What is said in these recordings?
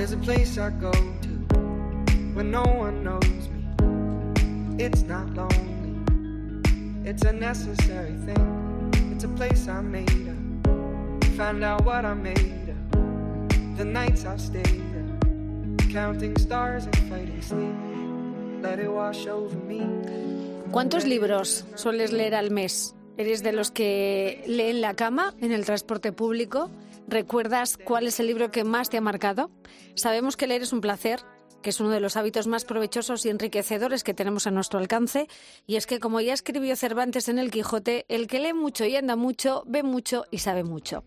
There's a place I go to when no one knows me. It's not lonely, it's a necessary thing. It's a place I made up. Find out what I made of. The nights I've stayed up, counting stars and fighting sleep. Let it wash over me. ¿Cuántos libros sueles leer al mes? ¿Eres de los que la cama, en el transporte público? ¿Recuerdas cuál es el libro que más te ha marcado? Sabemos que leer es un placer, que es uno de los hábitos más provechosos y enriquecedores que tenemos a nuestro alcance. Y es que, como ya escribió Cervantes en El Quijote, el que lee mucho y anda mucho, ve mucho y sabe mucho.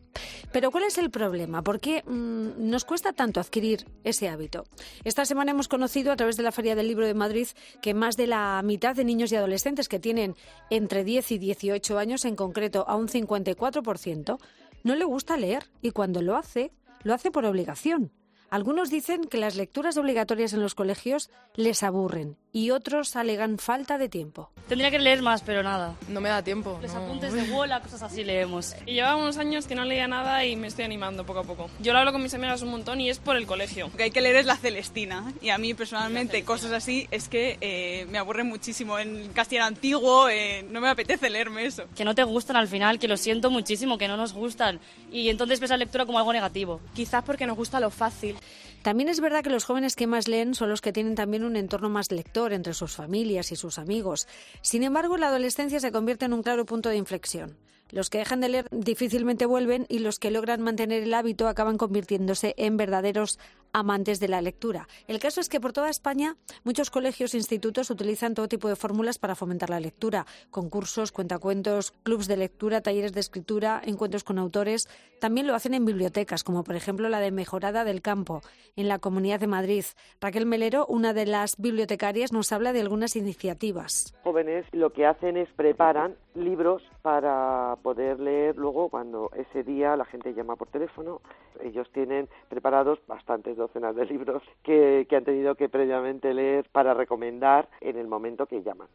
Pero ¿cuál es el problema? ¿Por qué mm, nos cuesta tanto adquirir ese hábito? Esta semana hemos conocido a través de la Feria del Libro de Madrid que más de la mitad de niños y adolescentes que tienen entre 10 y 18 años, en concreto a un 54%, no le gusta leer y cuando lo hace, lo hace por obligación. Algunos dicen que las lecturas obligatorias en los colegios les aburren y otros alegan falta de tiempo. Tendría que leer más, pero nada. No me da tiempo. Los no. apuntes de bola, cosas así leemos. Y llevaba unos años que no leía nada y me estoy animando poco a poco. Yo lo hablo con mis amigas un montón y es por el colegio. Lo que hay que leer es la Celestina. Y a mí personalmente cosas así es que eh, me aburren muchísimo. En castellano antiguo eh, no me apetece leerme eso. Que no te gustan al final, que lo siento muchísimo, que no nos gustan. Y entonces ves la lectura como algo negativo. Quizás porque nos gusta lo fácil. También es verdad que los jóvenes que más leen son los que tienen también un entorno más lector entre sus familias y sus amigos. Sin embargo, la adolescencia se convierte en un claro punto de inflexión. Los que dejan de leer difícilmente vuelven y los que logran mantener el hábito acaban convirtiéndose en verdaderos amantes de la lectura. El caso es que por toda España muchos colegios e institutos utilizan todo tipo de fórmulas para fomentar la lectura. Concursos, cuentacuentos, clubs de lectura, talleres de escritura, encuentros con autores. También lo hacen en bibliotecas, como por ejemplo la de Mejorada del Campo, en la Comunidad de Madrid. Raquel Melero, una de las bibliotecarias, nos habla de algunas iniciativas. Jóvenes lo que hacen es preparan libros para poder leer luego cuando ese día la gente llama por teléfono. Ellos tienen preparados bastantes docenas de libros que, que han tenido que previamente leer para recomendar en el momento que llaman.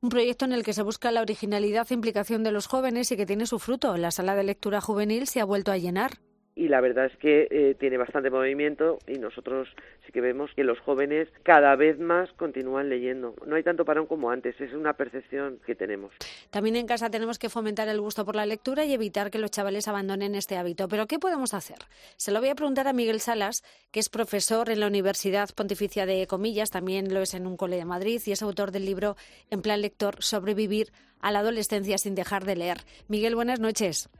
Un proyecto en el que se busca la originalidad e implicación de los jóvenes y que tiene su fruto. La sala de lectura juvenil se ha vuelto a llenar y la verdad es que eh, tiene bastante movimiento y nosotros sí que vemos que los jóvenes cada vez más continúan leyendo. No hay tanto parón como antes, es una percepción que tenemos. También en casa tenemos que fomentar el gusto por la lectura y evitar que los chavales abandonen este hábito. Pero ¿qué podemos hacer? Se lo voy a preguntar a Miguel Salas, que es profesor en la Universidad Pontificia de Comillas, también lo es en un cole de Madrid y es autor del libro En plan lector, sobrevivir a la adolescencia sin dejar de leer. Miguel, buenas noches.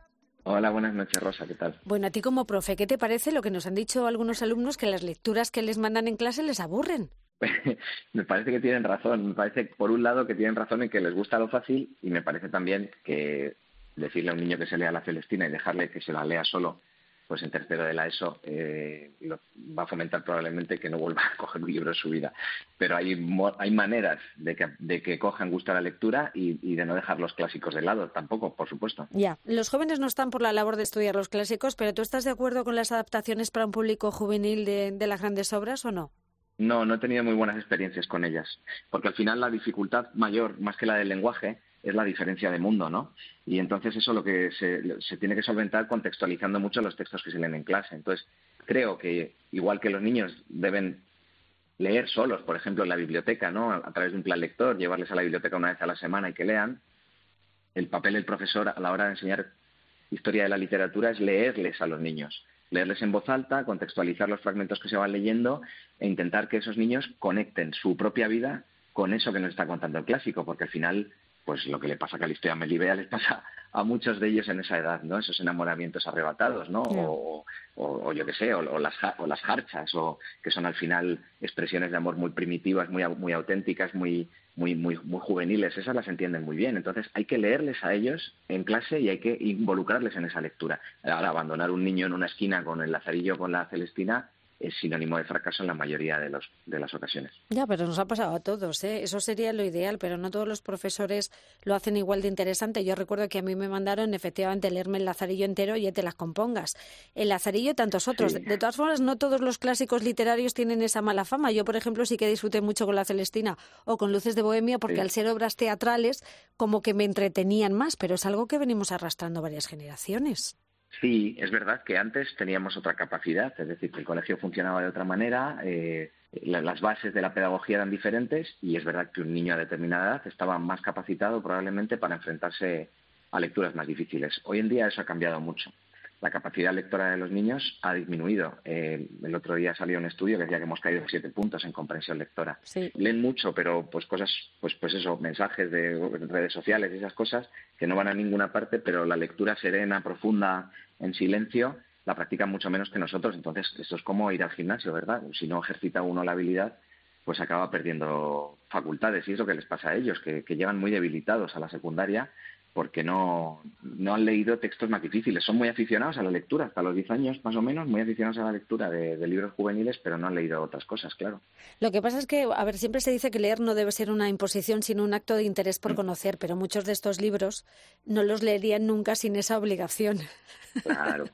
Hola, buenas noches, Rosa, ¿qué tal? Bueno, a ti como profe, ¿qué te parece lo que nos han dicho algunos alumnos que las lecturas que les mandan en clase les aburren? me parece que tienen razón. Me parece, por un lado, que tienen razón en que les gusta lo fácil y me parece también que decirle a un niño que se lea la Celestina y dejarle que se la lea solo pues en tercero de la ESO eh, lo, va a fomentar probablemente que no vuelva a coger un libro en su vida. Pero hay, hay maneras de que, de que cojan gusto a la lectura y, y, de no dejar los clásicos de lado, tampoco, por supuesto. Ya, los jóvenes no están por la labor de estudiar los clásicos, pero ¿tú estás de acuerdo con las adaptaciones para un público juvenil de, de las grandes obras o no? No, no he tenido muy buenas experiencias con ellas, porque al final la dificultad mayor, más que la del lenguaje, es la diferencia de mundo, ¿no? Y entonces eso lo que se, tiene que solventar contextualizando mucho los textos que se leen en clase. Entonces, creo que igual que los niños deben leer solos, por ejemplo, en la biblioteca, ¿no? A través de un plan lector, llevarles a la biblioteca una vez a la semana y que lean, el papel del profesor a la hora de enseñar historia de la literatura es leerles a los niños, leerles en voz alta, contextualizar los fragmentos que se van leyendo e intentar que esos niños conecten su propia vida con eso que nos está contando el clásico, porque al final pues lo que le pasa a a Melibea les pasa a muchos de ellos en esa edad, ¿no? Esos enamoramientos arrebatados, ¿no? Yeah. O, o, o, yo qué sé, o, o, las, o las jarchas, o que son al final expresiones de amor muy primitivas, muy, muy auténticas, muy, muy, muy, muy juveniles, esas las entienden muy bien. Entonces hay que leerles a ellos en clase y hay que involucrarles en esa lectura. Ahora, abandonar un niño en una esquina con el lazarillo con la Celestina es sinónimo de fracaso en la mayoría de, los, de las ocasiones. Ya, pero nos ha pasado a todos, ¿eh? Eso sería lo ideal, pero no todos los profesores lo hacen igual de interesante. Yo recuerdo que a mí me mandaron efectivamente leerme el Lazarillo entero y ya te las compongas. El Lazarillo, tantos otros. Sí. De, de, todas formas, no todos los clásicos literarios tienen esa mala fama. Yo, por ejemplo, sí que disfruté mucho con La Celestina o con Luces de Bohemia porque sí. al ser obras teatrales como que me entretenían más, pero es algo que venimos arrastrando varias generaciones. Sí, es verdad que antes teníamos otra capacidad, es decir, que el colegio funcionaba de otra manera, eh, las bases de la pedagogía eran diferentes y es verdad que un niño a determinada edad estaba más capacitado probablemente para enfrentarse a lecturas más difíciles. Hoy en día eso ha cambiado mucho la capacidad lectora de los niños ha disminuido. Eh, el otro día salió un estudio que decía que hemos caído siete puntos en comprensión lectora. Leen mucho, pero pues cosas, pues pues eso, mensajes de redes sociales y esas cosas que no van a ninguna parte, pero la lectura serena, profunda, en silencio, la practican mucho menos que nosotros. Entonces, eso es como ir al gimnasio, ¿verdad? Si no ejercita uno la habilidad, pues acaba perdiendo facultades y es lo que les pasa a ellos, que, que llegan muy debilitados a la secundaria porque no, no han leído textos más difíciles. Son muy aficionados a la lectura, hasta los 10 años más o menos, muy aficionados a la lectura de, libros juveniles, pero no han leído otras cosas, claro. Lo que pasa es que, a ver, siempre se dice que leer no debe ser una imposición, sino un acto de interés por mm. conocer, pero muchos de estos libros no los leerían nunca sin esa obligación. Claro.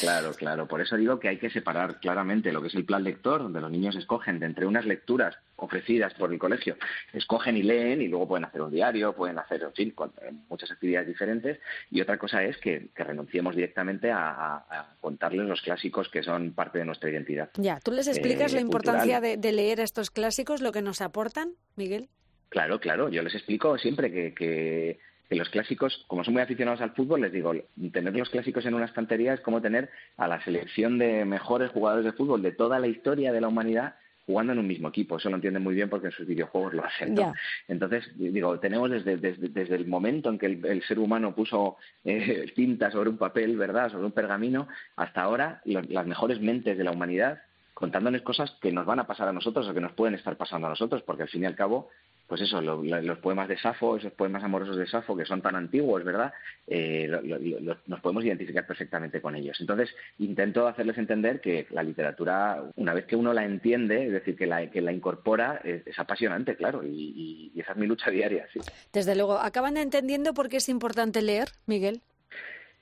Claro, claro. Por eso digo que hay que separar claramente lo que es el plan lector, donde los niños escogen de entre unas lecturas ofrecidas por el colegio, escogen y leen y luego pueden hacer un diario, pueden hacer, en fin, eh, muchas actividades diferentes. Y otra cosa es que, renunciemos directamente a, contarles los clásicos que son parte de nuestra identidad. Ya, ¿tú les explicas la eh, importancia de, de, leer estos clásicos, lo que nos aportan, Miguel? Claro, claro. Yo les explico siempre que, que que los clásicos, como son muy aficionados al fútbol, les digo, tener los clásicos en una estantería es como tener a la selección de mejores jugadores de fútbol de toda la historia de la humanidad jugando en un mismo equipo. Eso lo entienden muy bien porque en sus videojuegos lo hacen. Entonces, digo, tenemos desde, desde, el momento en que el, ser humano puso eh, tinta sobre un papel, ¿verdad?, sobre un pergamino, hasta ahora las mejores mentes de la humanidad contándoles cosas que nos van a pasar a nosotros o que nos pueden estar pasando a nosotros, porque al fin y al cabo pues eso, los poemas de Safo, esos poemas amorosos de Safo, que son tan antiguos, ¿verdad? Eh, nos podemos identificar perfectamente con ellos. Entonces, intento hacerles entender que la literatura, una vez que uno la entiende, es decir, que la, que la incorpora, es, apasionante, claro, y, esa es mi lucha diaria. Desde luego, ¿acaban entendiendo por qué es importante leer, Miguel?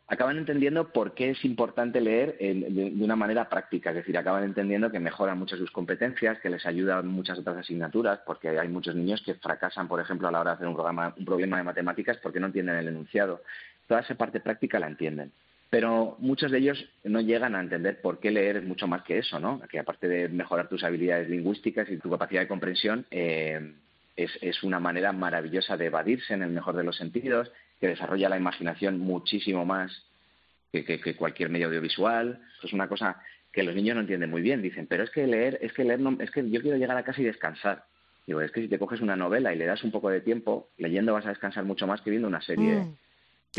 Acaban entendiendo por qué es importante leer de, una manera práctica, es decir, acaban entendiendo que mejora muchas sus competencias, que les ayuda en muchas otras asignaturas, porque hay muchos niños que fracasan, por ejemplo, a la hora de hacer un, programa, un problema de matemáticas porque no entienden el enunciado. Toda esa parte práctica la entienden. Pero muchos de ellos no llegan a entender por qué leer es mucho más que eso, ¿no? Que aparte de mejorar tus habilidades lingüísticas y tu capacidad de comprensión, eh, es, es, una manera maravillosa de evadirse en el mejor de los sentidos, que desarrolla la imaginación muchísimo más que, cualquier medio audiovisual. es una cosa que los niños no entienden muy bien. Dicen, pero es que leer, es que leer, no, es que yo quiero llegar a casa y descansar. Digo, es que si te coges una novela y le das un poco de tiempo, leyendo vas a descansar mucho más que viendo una serie. Mm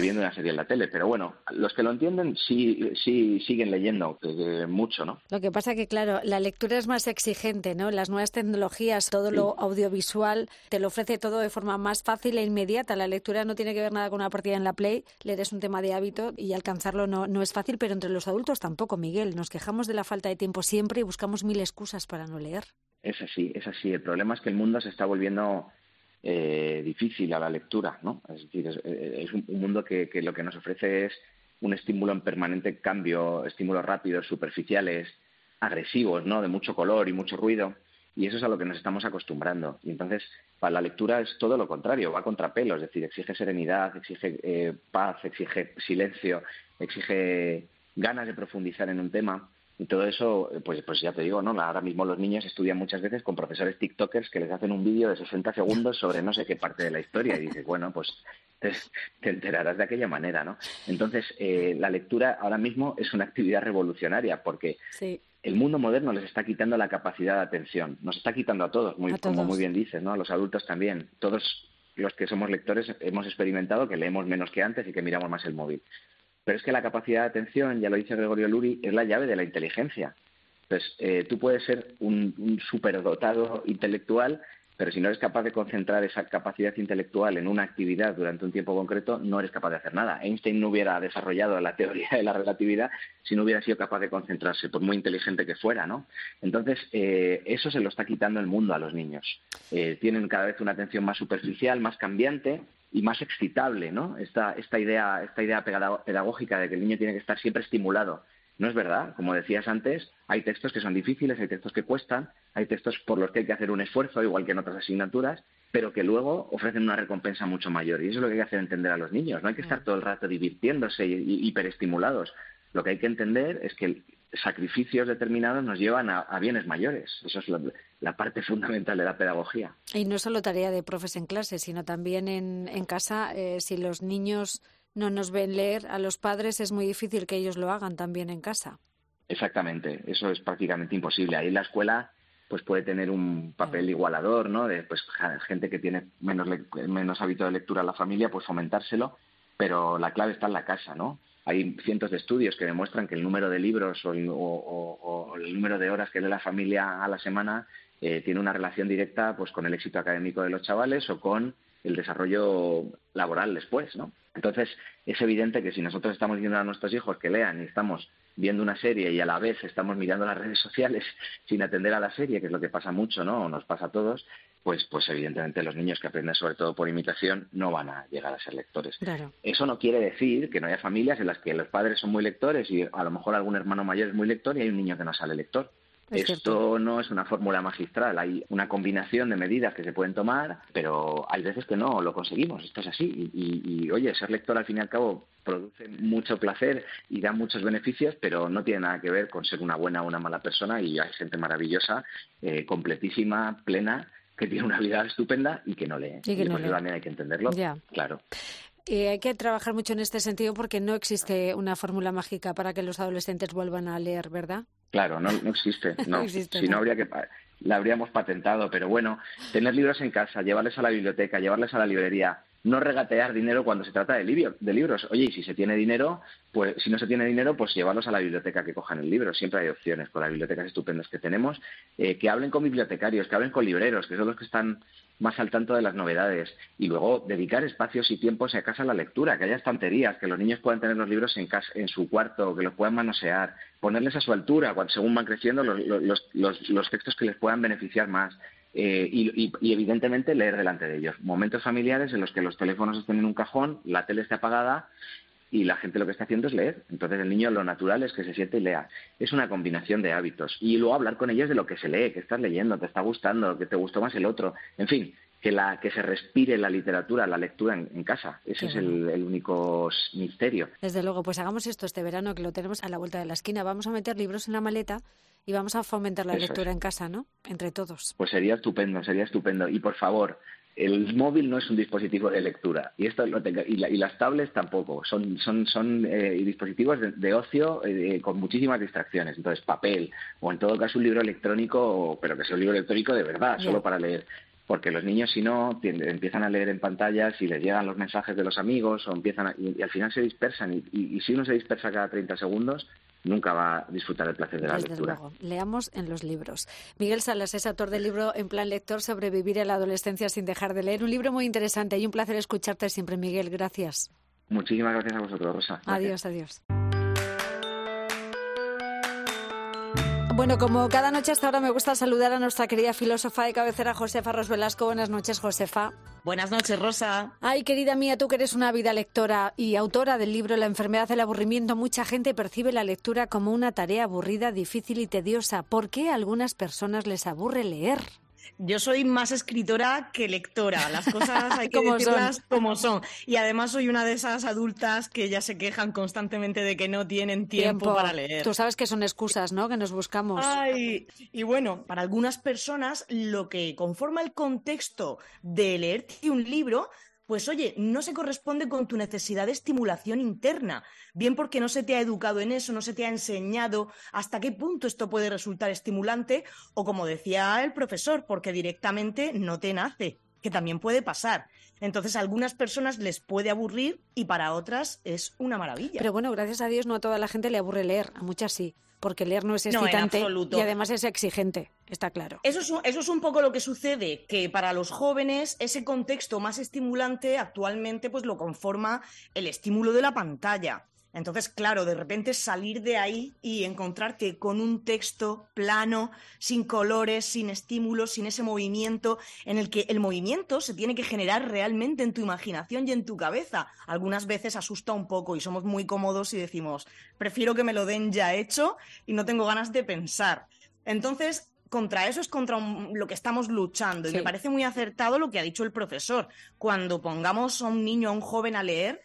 viendo una serie en la tele. Pero bueno, los que lo entienden sí, sí siguen leyendo mucho, ¿no? Lo que pasa que, claro, la lectura es más exigente, ¿no? Las nuevas tecnologías, todo lo audiovisual, te lo ofrece todo de forma más fácil e inmediata. La lectura no tiene que ver nada con una partida en la Play. Leer es un tema de hábito y alcanzarlo no, no es fácil, pero entre los adultos tampoco, Miguel. Nos quejamos de la falta de tiempo siempre y buscamos mil excusas para no leer. Es así, es así. El problema es que el mundo se está volviendo eh, difícil a la lectura, ¿no? Es decir, es, un, mundo que, lo que nos ofrece es un estímulo en permanente cambio, estímulos rápidos, superficiales, agresivos, ¿no? De mucho color y mucho ruido. Y eso es a lo que nos estamos acostumbrando. Y entonces, para la lectura es todo lo contrario, va contra pelo, es decir, exige serenidad, exige eh, paz, exige silencio, exige ganas de profundizar en un tema. Y todo eso, eh, pues, pues ya te digo, ¿no? Ahora mismo los niños estudian muchas veces con profesores TikTokers que les hacen un vídeo de 60 segundos sobre no sé qué parte de la historia y dices, bueno, pues te, enterarás de aquella manera, ¿no? Entonces, eh, la lectura ahora mismo es una actividad revolucionaria porque el mundo moderno les está quitando la capacidad de atención, nos está quitando a todos, muy, como muy bien dices, ¿no? A los adultos también. Todos los que somos lectores hemos experimentado que leemos menos que antes y que miramos más el móvil. Pero es que la capacidad de atención, ya lo dice Gregorio Luri, es la llave de la inteligencia. Entonces, eh, tú puedes ser un, superdotado intelectual, pero si no eres capaz de concentrar esa capacidad intelectual en una actividad durante un tiempo concreto, no eres capaz de hacer nada. Einstein no hubiera desarrollado la teoría de la relatividad si no hubiera sido capaz de concentrarse, por muy inteligente que fuera, ¿no? Entonces, eh, eso se lo está quitando el mundo a los niños. Eh, tienen cada vez una atención más superficial, más cambiante, y más excitable, ¿no? Esta, esta, idea, esta idea pedagógica de que el niño tiene que estar siempre estimulado. No es verdad. Como decías antes, hay textos que son difíciles, hay textos que cuestan, hay textos por los que hay que hacer un esfuerzo, igual que en otras asignaturas, pero que luego ofrecen una recompensa mucho mayor. Y eso es lo que hay que hacer entender a los niños. No hay que estar mm. todo el rato divirtiéndose y, hiperestimulados. Lo que hay que entender es que sacrificios determinados nos llevan a, bienes mayores. Eso es la, parte fundamental de la pedagogía. Y no solo tarea de profes en clase, sino también en, casa. Eh, si los niños no nos ven leer a los padres, es muy difícil que ellos lo hagan también en casa. Exactamente, eso es prácticamente imposible. Ahí la escuela pues puede tener un papel igualador, ¿no? De pues gente que tiene menos menos hábito de lectura a la familia, pues fomentárselo, pero la clave está en la casa, ¿no? Hay cientos de estudios que demuestran que el número de libros o, el número de horas que lee la familia a la semana eh, tiene una relación directa pues con el éxito académico de los chavales o con el desarrollo laboral después, ¿no? Entonces, es evidente que si nosotros estamos viendo a nuestros hijos que lean y estamos viendo una serie y a la vez estamos mirando las redes sociales sin atender a la serie, que es lo que pasa mucho, ¿no? O nos pasa a todos, pues, pues evidentemente los niños que aprenden sobre todo por imitación no van a llegar a ser lectores. Eso no quiere decir que no haya familias en las que los padres son muy lectores y a lo mejor algún hermano mayor es muy lector y hay un niño que no sale lector. Esto no es una fórmula magistral, hay una combinación de medidas que se pueden tomar, pero hay veces que no lo conseguimos, esto es así. Y, oye, ser lector al fin y al cabo produce mucho placer y da muchos beneficios, pero no tiene nada que ver con ser una buena o una mala persona y hay gente maravillosa, eh, completísima, plena, que tiene una vida estupenda y que no lee. Y que también hay que entenderlo. Claro. Y hay que trabajar mucho en este sentido porque no existe una fórmula mágica para que los adolescentes vuelvan a leer, ¿verdad? Claro, no, no existe. No. si no, habría que la habríamos patentado. Pero bueno, tener libros en casa, llevarles a la biblioteca, llevarles a la librería, no regatear dinero cuando se trata de, de libros. Oye, y si se tiene dinero, pues si no se tiene dinero, pues llevarlos a la biblioteca que cojan el libro. Siempre hay opciones con las bibliotecas estupendas que tenemos. Eh, que hablen con bibliotecarios, que hablen con libreros, que son los que están más al tanto de las novedades. Y luego dedicar espacios y tiempos a casa a la lectura, que haya estanterías, que los niños puedan tener los libros en, casa, en su cuarto, que los puedan manosear, ponerles a su altura, cuando, según van creciendo, los, los, los textos que les puedan beneficiar más. Eh, y, evidentemente leer delante de ellos. Momentos familiares en los que los teléfonos estén en un cajón, la tele esté apagada y la gente lo que está haciendo es leer. Entonces el niño lo natural es que se siente y lea. Es una combinación de hábitos. Y luego hablar con ellos de lo que se lee, que estás leyendo, te está gustando, que te gustó más el otro. En fin, que, la, que se respire la literatura, la lectura en, casa. Ese es el, el, único misterio. Desde luego, pues hagamos esto este verano que lo tenemos a la vuelta de la esquina. Vamos a meter libros en la maleta y vamos a fomentar la lectura en casa, ¿no? Entre todos. Pues sería estupendo, sería estupendo. Y por favor, el móvil no es un dispositivo de lectura y esto lo y, las tablets tampoco. Son son son eh, dispositivos de, ocio eh, con muchísimas distracciones. Entonces papel o en todo caso un libro electrónico pero que sea un libro electrónico de verdad solo para leer. Porque los niños si no empiezan a leer en pantallas y les llegan los mensajes de los amigos o empiezan y, al final se dispersan y, y, si uno se dispersa cada 30 segundos nunca va a disfrutar el placer de la lectura. Leamos en los libros. Miguel Salas es autor del libro En plan lector Sobrevivir a la adolescencia sin dejar de leer. Un libro muy interesante y un placer escucharte siempre, Miguel. Gracias. Muchísimas gracias a vosotros, Rosa. Adiós, adiós. Bueno, como cada noche hasta ahora me gusta saludar a nuestra querida filósofa de cabecera, Josefa Ros Velasco. Buenas noches, Josefa. Buenas noches, Rosa. Ay, querida mía, tú que eres una vida lectora y autora del libro La enfermedad del aburrimiento, mucha gente percibe la lectura como una tarea aburrida, difícil y tediosa. ¿Por qué a algunas personas les aburre leer? Yo soy más escritora que lectora. Las cosas hay que decirlas como son. Y además soy una de esas adultas que ya se quejan constantemente de que no tienen tiempo, para leer. Tú sabes que son excusas, ¿no? Que nos buscamos. Ay, y bueno, para algunas personas lo que conforma el contexto de leerte un libro pues oye, no se corresponde con tu necesidad de estimulación interna, bien porque no se te ha educado en eso, no se te ha enseñado hasta qué punto esto puede resultar estimulante, o como decía el profesor, porque directamente no te nace, que también puede pasar. Entonces a algunas personas les puede aburrir y para otras es una maravilla. Pero bueno, gracias a Dios no a toda la gente le aburre leer, a muchas sí porque leer no es excitante y además es exigente, está claro. Eso es, eso es un poco lo que sucede, que para los jóvenes ese contexto más estimulante actualmente pues lo conforma el estímulo de la pantalla. Entonces, claro, de repente salir de ahí y encontrarte con un texto plano, sin colores, sin estímulos, sin ese movimiento, en el que el movimiento se tiene que generar realmente en tu imaginación y en tu cabeza. Algunas veces asusta un poco y somos muy cómodos y decimos, prefiero que me lo den ya hecho y no tengo ganas de pensar. Entonces, contra eso es contra lo que estamos luchando. Y me parece muy acertado lo que ha dicho el profesor. Cuando pongamos a un niño, a un joven a leer,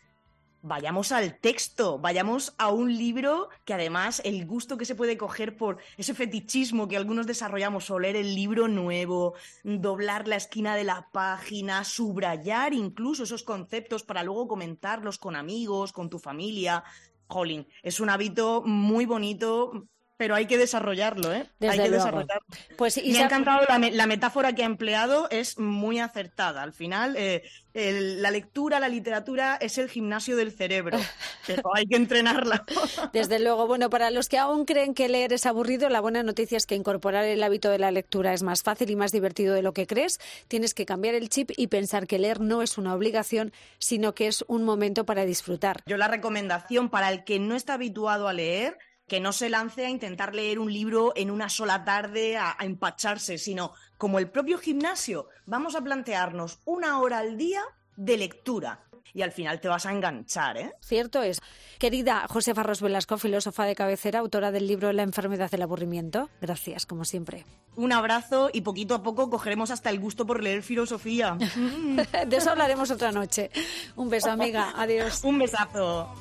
vayamos al texto, vayamos a un libro que además el gusto que se puede coger por ese fetichismo que algunos desarrollamos o leer el libro nuevo, doblar la esquina de la página, subrayar incluso esos conceptos para luego comentarlos con amigos, con tu familia. Jolín, es un hábito muy bonito pero hay que desarrollarlo, ¿eh? Desde hay que luego. desarrollarlo. Pues Me ha encantado la, me- la metáfora que ha empleado, es muy acertada. Al final, eh, el- la lectura, la literatura es el gimnasio del cerebro, pero hay que entrenarla. Desde luego, bueno, para los que aún creen que leer es aburrido, la buena noticia es que incorporar el hábito de la lectura es más fácil y más divertido de lo que crees. Tienes que cambiar el chip y pensar que leer no es una obligación, sino que es un momento para disfrutar. Yo la recomendación para el que no está habituado a leer, que no se lance a intentar leer un libro en una sola tarde, a, a empacharse, sino como el propio gimnasio, vamos a plantearnos una hora al día de lectura. Y al final te vas a enganchar, ¿eh? Cierto es. Querida Josefa Ros Velasco, filósofa de cabecera, autora del libro La enfermedad del aburrimiento. Gracias, como siempre. Un abrazo y poquito a poco cogeremos hasta el gusto por leer filosofía. De eso hablaremos otra noche. Un beso, amiga. Adiós. Un besazo.